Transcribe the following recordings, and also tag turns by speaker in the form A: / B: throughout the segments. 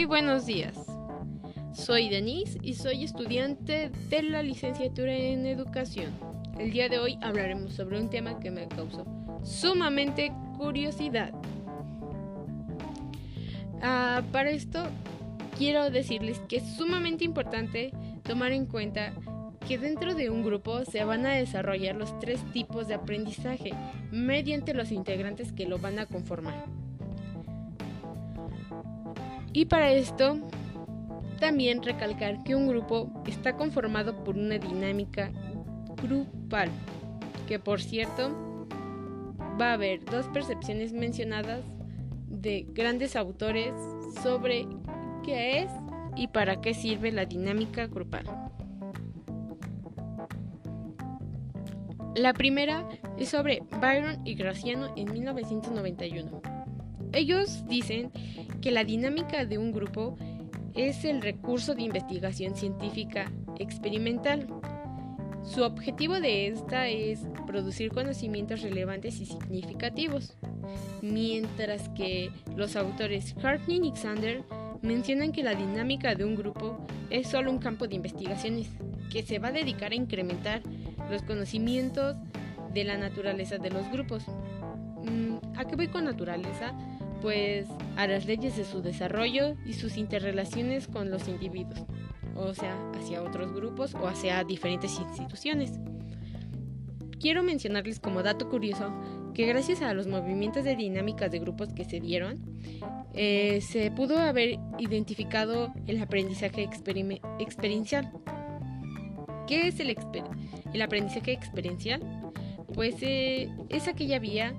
A: Muy buenos días. Soy Denise y soy estudiante de la licenciatura en educación. El día de hoy hablaremos sobre un tema que me causó sumamente curiosidad. Ah, para esto quiero decirles que es sumamente importante tomar en cuenta que dentro de un grupo se van a desarrollar los tres tipos de aprendizaje mediante los integrantes que lo van a conformar. Y para esto, también recalcar que un grupo está conformado por una dinámica grupal, que por cierto va a haber dos percepciones mencionadas de grandes autores sobre qué es y para qué sirve la dinámica grupal. La primera es sobre Byron y Graciano en 1991. Ellos dicen que la dinámica de un grupo es el recurso de investigación científica experimental. Su objetivo de esta es producir conocimientos relevantes y significativos, mientras que los autores Hartney y Xander mencionan que la dinámica de un grupo es solo un campo de investigaciones que se va a dedicar a incrementar los conocimientos de la naturaleza de los grupos. Mm, ¿A qué voy con naturaleza? Pues a las leyes de su desarrollo y sus interrelaciones con los individuos, o sea, hacia otros grupos o hacia diferentes instituciones. Quiero mencionarles como dato curioso que gracias a los movimientos de dinámicas de grupos que se dieron, eh, se pudo haber identificado el aprendizaje experiencial. ¿Qué es el, el aprendizaje experiencial? Pues eh, es aquella vía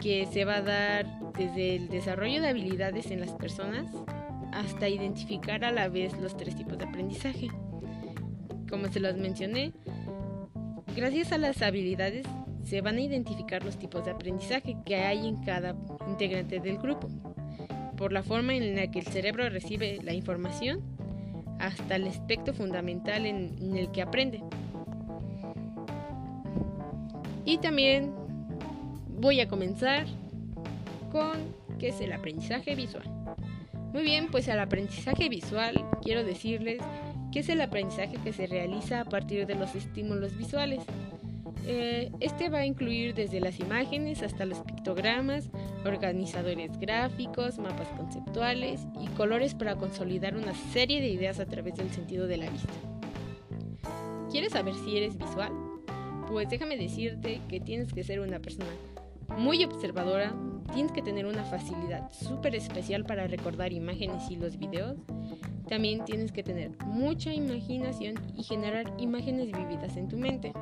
A: que se va a dar desde el desarrollo de habilidades en las personas hasta identificar a la vez los tres tipos de aprendizaje. Como se los mencioné, gracias a las habilidades se van a identificar los tipos de aprendizaje que hay en cada integrante del grupo, por la forma en la que el cerebro recibe la información hasta el aspecto fundamental en, el que aprende. Y también voy a comenzar con qué es el aprendizaje visual. Muy bien, pues al aprendizaje visual quiero decirles que es el aprendizaje que se realiza a partir de los estímulos visuales. Eh, este va a incluir desde las imágenes hasta los pictogramas, organizadores gráficos, mapas conceptuales y colores para consolidar una serie de ideas a través del sentido de la vista. ¿Quieres saber si eres visual? Pues déjame decirte que tienes que ser una persona muy observadora, tienes que tener una facilidad súper especial para recordar imágenes y los videos. También tienes que tener mucha imaginación y generar imágenes vividas en tu mente.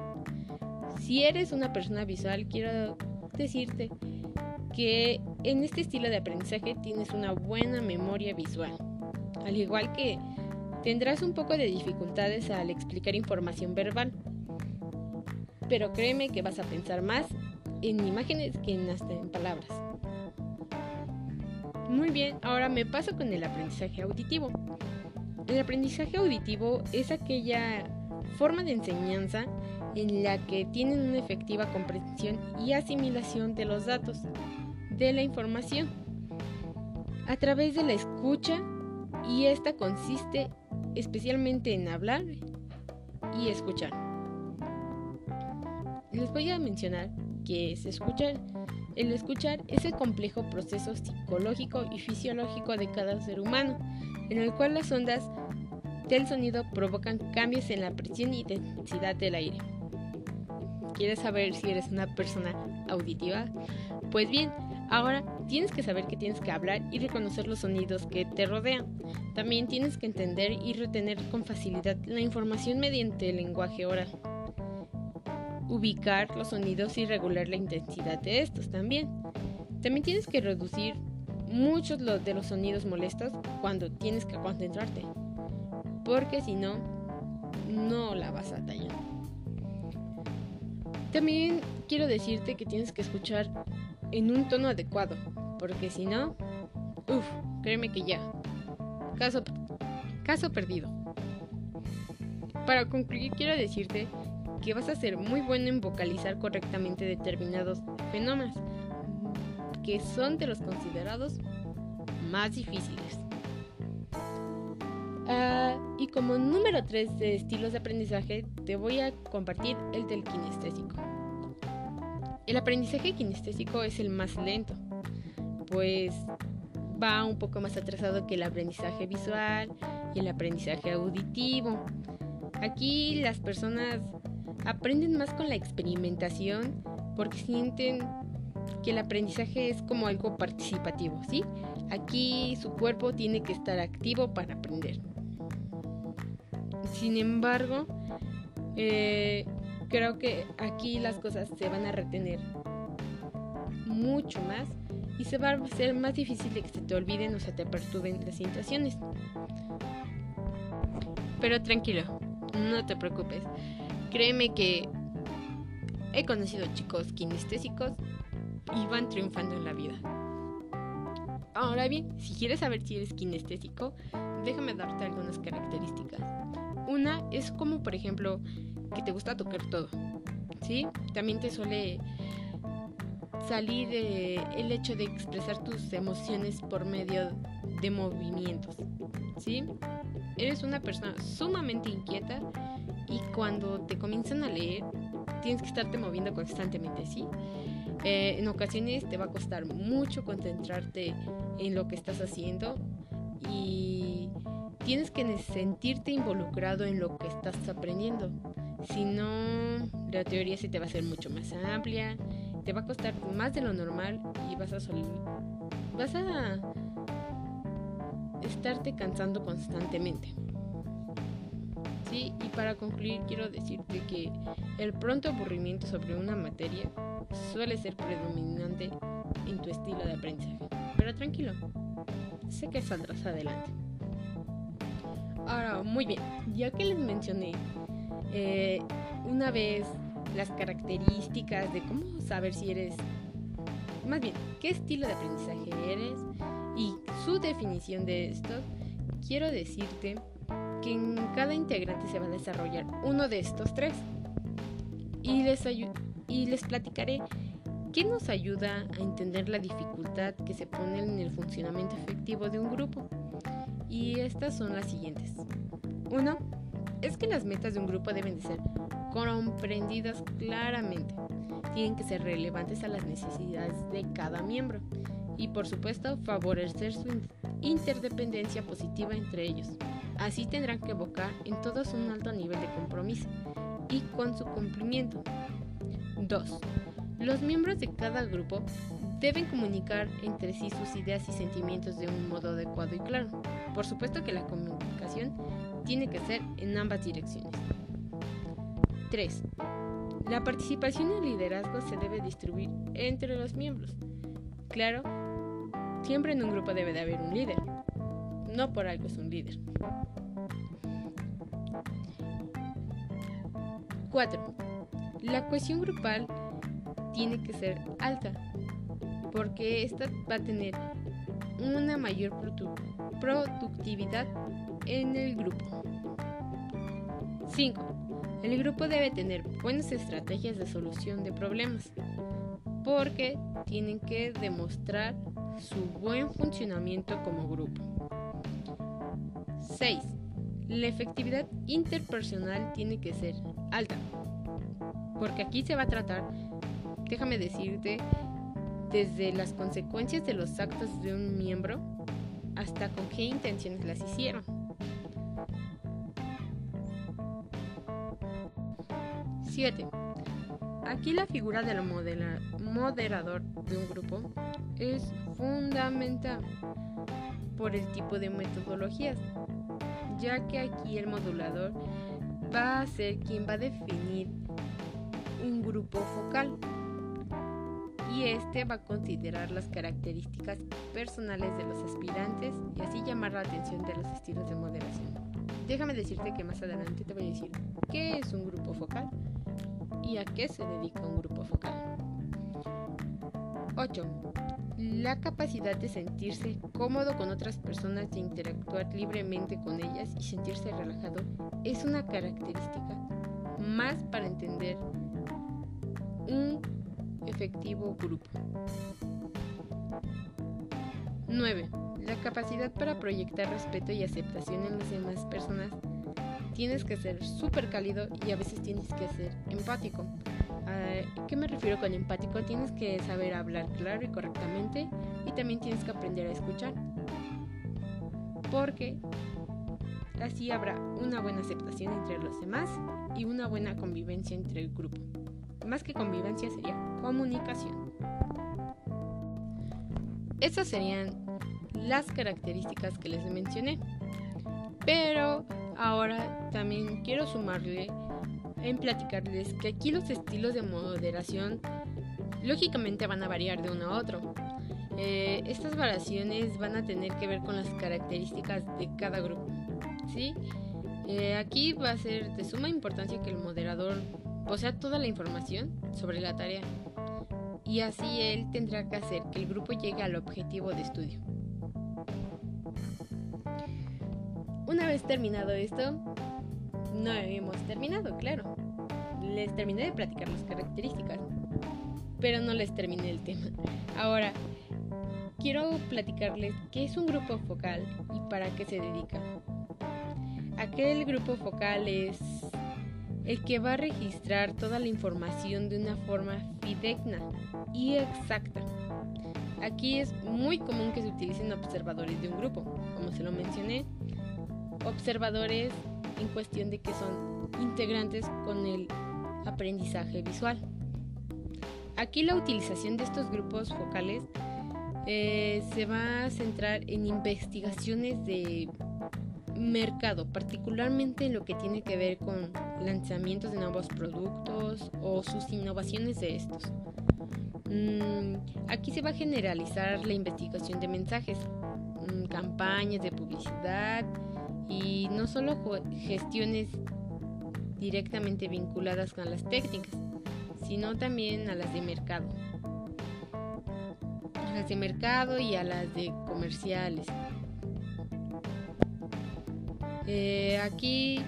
A: Si eres una persona visual, quiero decirte que en este estilo de aprendizaje tienes una buena memoria visual. Al igual que tendrás un poco de dificultades al explicar información verbal. Pero créeme que vas a pensar más en imágenes que en hasta en palabras. Muy bien, ahora me paso con el aprendizaje auditivo. El aprendizaje auditivo es aquella forma de enseñanza en la que tienen una efectiva comprensión y asimilación de los datos, de la información, a través de la escucha y esta consiste especialmente en hablar y escuchar. Les voy a mencionar que es escuchar. El escuchar es el complejo proceso psicológico y fisiológico de cada ser humano, en el cual las ondas del sonido provocan cambios en la presión y densidad del aire. ¿Quieres saber si eres una persona auditiva? Pues bien, ahora tienes que saber que tienes que hablar y reconocer los sonidos que te rodean. También tienes que entender y retener con facilidad la información mediante el lenguaje oral. Ubicar los sonidos y regular la intensidad de estos también. También tienes que reducir muchos de los sonidos molestos cuando tienes que concentrarte. Porque si no, no la vas a tallar. También quiero decirte que tienes que escuchar en un tono adecuado, porque si no, uff, créeme que ya. Caso, caso perdido. Para concluir, quiero decirte que vas a ser muy bueno en vocalizar correctamente determinados fenómenos, que son de los considerados más difíciles. Ah, y como número 3 de estilos de aprendizaje, te voy a compartir el del kinestésico. El aprendizaje kinestésico es el más lento, pues va un poco más atrasado que el aprendizaje visual y el aprendizaje auditivo. Aquí las personas aprenden más con la experimentación porque sienten que el aprendizaje es como algo participativo, ¿sí? Aquí su cuerpo tiene que estar activo para aprender. Sin embargo, eh, creo que aquí las cosas se van a retener mucho más y se va a hacer más difícil de que se te olviden o se te perturben las situaciones. Pero tranquilo, no te preocupes. Créeme que he conocido chicos kinestésicos y van triunfando en la vida. Ahora bien, si quieres saber si eres kinestésico, déjame darte algunas características. Una es como, por ejemplo, que te gusta tocar todo. ¿Sí? También te suele salir el hecho de expresar tus emociones por medio de movimientos. ¿Sí? Eres una persona sumamente inquieta y cuando te comienzan a leer tienes que estarte moviendo constantemente, ¿sí? Eh, en ocasiones te va a costar mucho concentrarte en lo que estás haciendo y tienes que sentirte involucrado en lo que estás aprendiendo. Si no, la teoría se te va a hacer mucho más amplia, te va a costar más de lo normal y vas a vas a estarte cansando constantemente. Y para concluir quiero decirte que el pronto aburrimiento sobre una materia suele ser predominante en tu estilo de aprendizaje. Pero tranquilo, sé que saldrás adelante. Ahora, muy bien, ya que les mencioné eh, una vez las características de cómo saber si eres, más bien, qué estilo de aprendizaje eres y su definición de esto, quiero decirte que en cada integrante se va a desarrollar uno de estos tres. Y les, y les platicaré qué nos ayuda a entender la dificultad que se pone en el funcionamiento efectivo de un grupo. Y estas son las siguientes. Uno, es que las metas de un grupo deben de ser comprendidas claramente. Tienen que ser relevantes a las necesidades de cada miembro. Y por supuesto, favorecer su interdependencia positiva entre ellos. Así tendrán que evocar en todos un alto nivel de compromiso y con su cumplimiento. 2. Los miembros de cada grupo deben comunicar entre sí sus ideas y sentimientos de un modo adecuado y claro. Por supuesto que la comunicación tiene que ser en ambas direcciones. 3. La participación y el liderazgo se debe distribuir entre los miembros. Claro, siempre en un grupo debe de haber un líder. No por algo es un líder. 4. La cohesión grupal tiene que ser alta, porque esta va a tener una mayor productividad en el grupo. 5. El grupo debe tener buenas estrategias de solución de problemas, porque tienen que demostrar su buen funcionamiento como grupo. 6. La efectividad interpersonal tiene que ser alta. Porque aquí se va a tratar, déjame decirte, desde las consecuencias de los actos de un miembro hasta con qué intenciones las hicieron. 7. Aquí la figura del moderador de un grupo es fundamental por el tipo de metodologías, ya que aquí el modulador va a ser quien va a definir un grupo focal y este va a considerar las características personales de los aspirantes y así llamar la atención de los estilos de moderación. Déjame decirte que más adelante te voy a decir qué es un grupo focal y a qué se dedica un grupo focal. 8. La capacidad de sentirse cómodo con otras personas e interactuar libremente con ellas y sentirse relajado es una característica más para entender un efectivo grupo. 9. La capacidad para proyectar respeto y aceptación en las demás personas. Tienes que ser súper cálido y a veces tienes que ser empático. ¿A qué me refiero con empático? Tienes que saber hablar claro y correctamente y también tienes que aprender a escuchar. Porque así habrá una buena aceptación entre los demás y una buena convivencia entre el grupo. Más que convivencia sería comunicación. Estas serían las características que les mencioné. Pero ahora también quiero sumarle en platicarles que aquí los estilos de moderación lógicamente van a variar de uno a otro. Eh, estas variaciones van a tener que ver con las características de cada grupo. ¿sí? Eh, aquí va a ser de suma importancia que el moderador posea toda la información sobre la tarea y así él tendrá que hacer que el grupo llegue al objetivo de estudio. Una vez terminado esto, no hemos terminado, claro. Les terminé de platicar las características, pero no les terminé el tema. Ahora, quiero platicarles qué es un grupo focal y para qué se dedica. Aquel grupo focal es el que va a registrar toda la información de una forma fidedigna y exacta. Aquí es muy común que se utilicen observadores de un grupo, como se lo mencioné, observadores en cuestión de que son integrantes con el aprendizaje visual. Aquí la utilización de estos grupos focales eh, se va a centrar en investigaciones de mercado, particularmente en lo que tiene que ver con lanzamientos de nuevos productos o sus innovaciones de estos. Mm, aquí se va a generalizar la investigación de mensajes, mm, campañas de publicidad y no solo gestiones directamente vinculadas con las técnicas, sino también a las de mercado. A las de mercado y a las de comerciales. Eh, aquí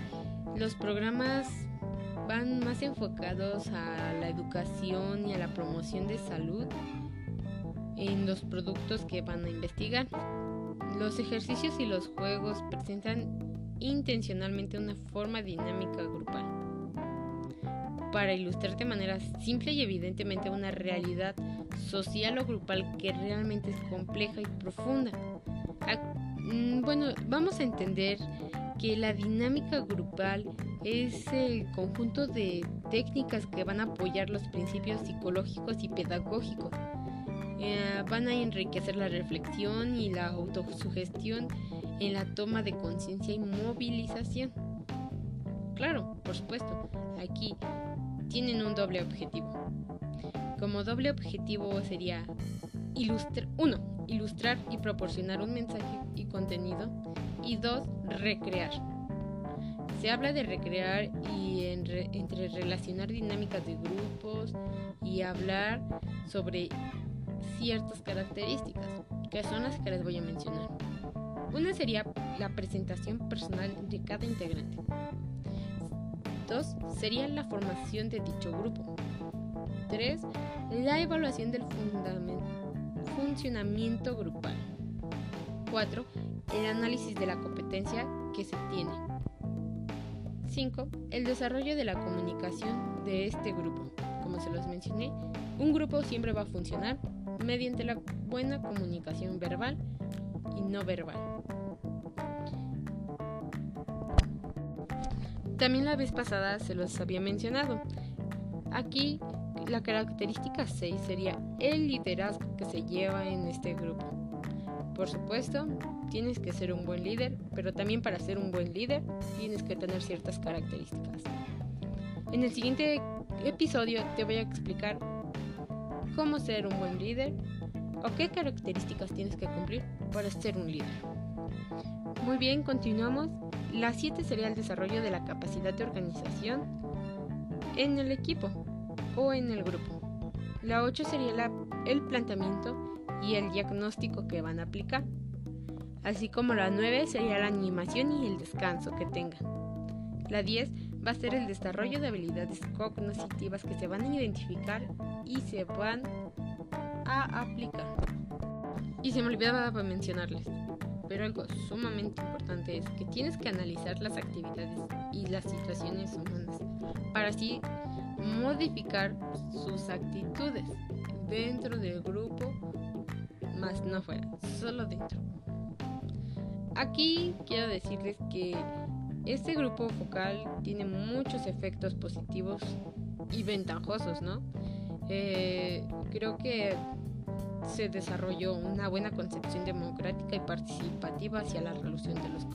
A: los programas van más enfocados a la educación y a la promoción de salud en los productos que van a investigar. Los ejercicios y los juegos presentan intencionalmente una forma dinámica grupal para ilustrar de manera simple y evidentemente una realidad social o grupal que realmente es compleja y profunda. Mm, bueno, vamos a entender que la dinámica grupal es el conjunto de técnicas que van a apoyar los principios psicológicos y pedagógicos. Eh, van a enriquecer la reflexión y la autosugestión en la toma de conciencia y movilización. Claro, por supuesto, aquí tienen un doble objetivo. Como doble objetivo sería ilustrar, uno, ilustrar y proporcionar un mensaje y contenido y dos, recrear. Se habla de recrear y entre relacionar dinámicas de grupos y hablar sobre ciertas características, que son las que les voy a mencionar. Una sería la presentación personal de cada integrante. Dos sería la formación de dicho grupo. Tres, la evaluación del funcionamiento grupal. 4. El análisis de la competencia que se tiene. 5. El desarrollo de la comunicación de este grupo. Como se los mencioné, un grupo siempre va a funcionar mediante la buena comunicación verbal y no verbal. También la vez pasada se los había mencionado. Aquí la característica 6 sería el liderazgo que se lleva en este grupo. Por supuesto, tienes que ser un buen líder, pero también para ser un buen líder tienes que tener ciertas características. En el siguiente episodio te voy a explicar cómo ser un buen líder o qué características tienes que cumplir para ser un líder. Muy bien, continuamos. La 7 sería el desarrollo de la capacidad de organización en el equipo o en el grupo. La 8 sería el planteamiento y el diagnóstico que van a aplicar. Así como la 9 sería la animación y el descanso que tengan. La 10 va a ser el desarrollo de habilidades cognitivas que se van a identificar y se van a aplicar. Y se me olvidaba mencionarles, pero algo sumamente importante es que tienes que analizar las actividades y las situaciones humanas para así modificar sus actitudes dentro del grupo, más no fuera, solo dentro. Aquí quiero decirles que este grupo focal tiene muchos efectos positivos y ventajosos, ¿no? Eh, creo que se desarrolló una buena concepción democrática y participativa hacia la resolución de los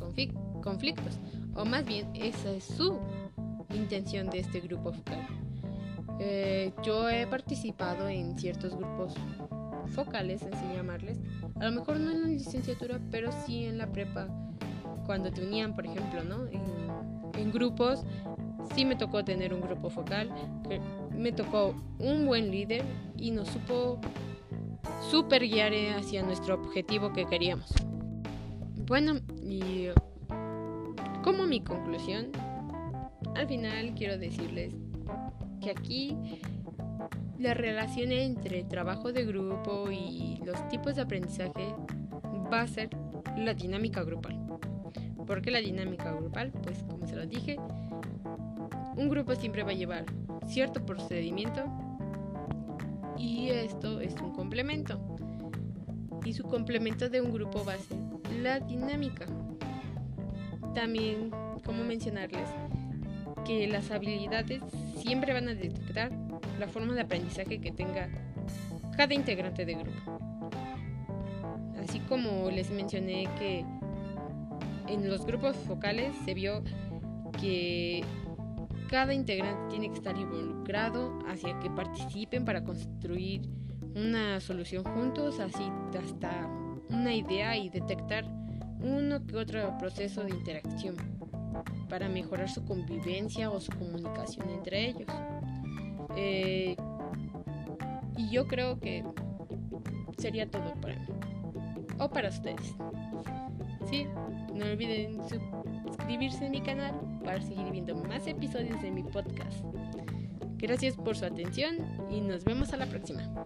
A: conflictos, o más bien esa es su intención de este grupo focal. Eh, yo he participado en ciertos grupos focales, así llamarles, a lo mejor no en la licenciatura, pero sí en la prepa, cuando tenían, por ejemplo, ¿no? en grupos sí me tocó tener un grupo focal, me tocó un buen líder y nos supo super guiar hacia nuestro objetivo que queríamos. Bueno, y como mi conclusión, al final quiero decirles que aquí la relación entre trabajo de grupo y los tipos de aprendizaje va a ser la dinámica grupal. ¿Por qué la dinámica grupal? Pues como se lo dije, un grupo siempre va a llevar cierto procedimiento y esto es un complemento. Y su complemento de un grupo va a ser la dinámica. También, como mencionarles, que las habilidades siempre van a detectar la forma de aprendizaje que tenga cada integrante de grupo. Así como les mencioné que en los grupos focales se vio que cada integrante tiene que estar involucrado hacia que participen para construir una solución juntos, así hasta una idea y detectar uno que otro proceso de interacción para mejorar su convivencia o su comunicación entre ellos. Eh, y yo creo que sería todo para mí o para ustedes. Sí, no olviden suscribirse a mi canal para seguir viendo más episodios de mi podcast. Gracias por su atención y nos vemos a la próxima.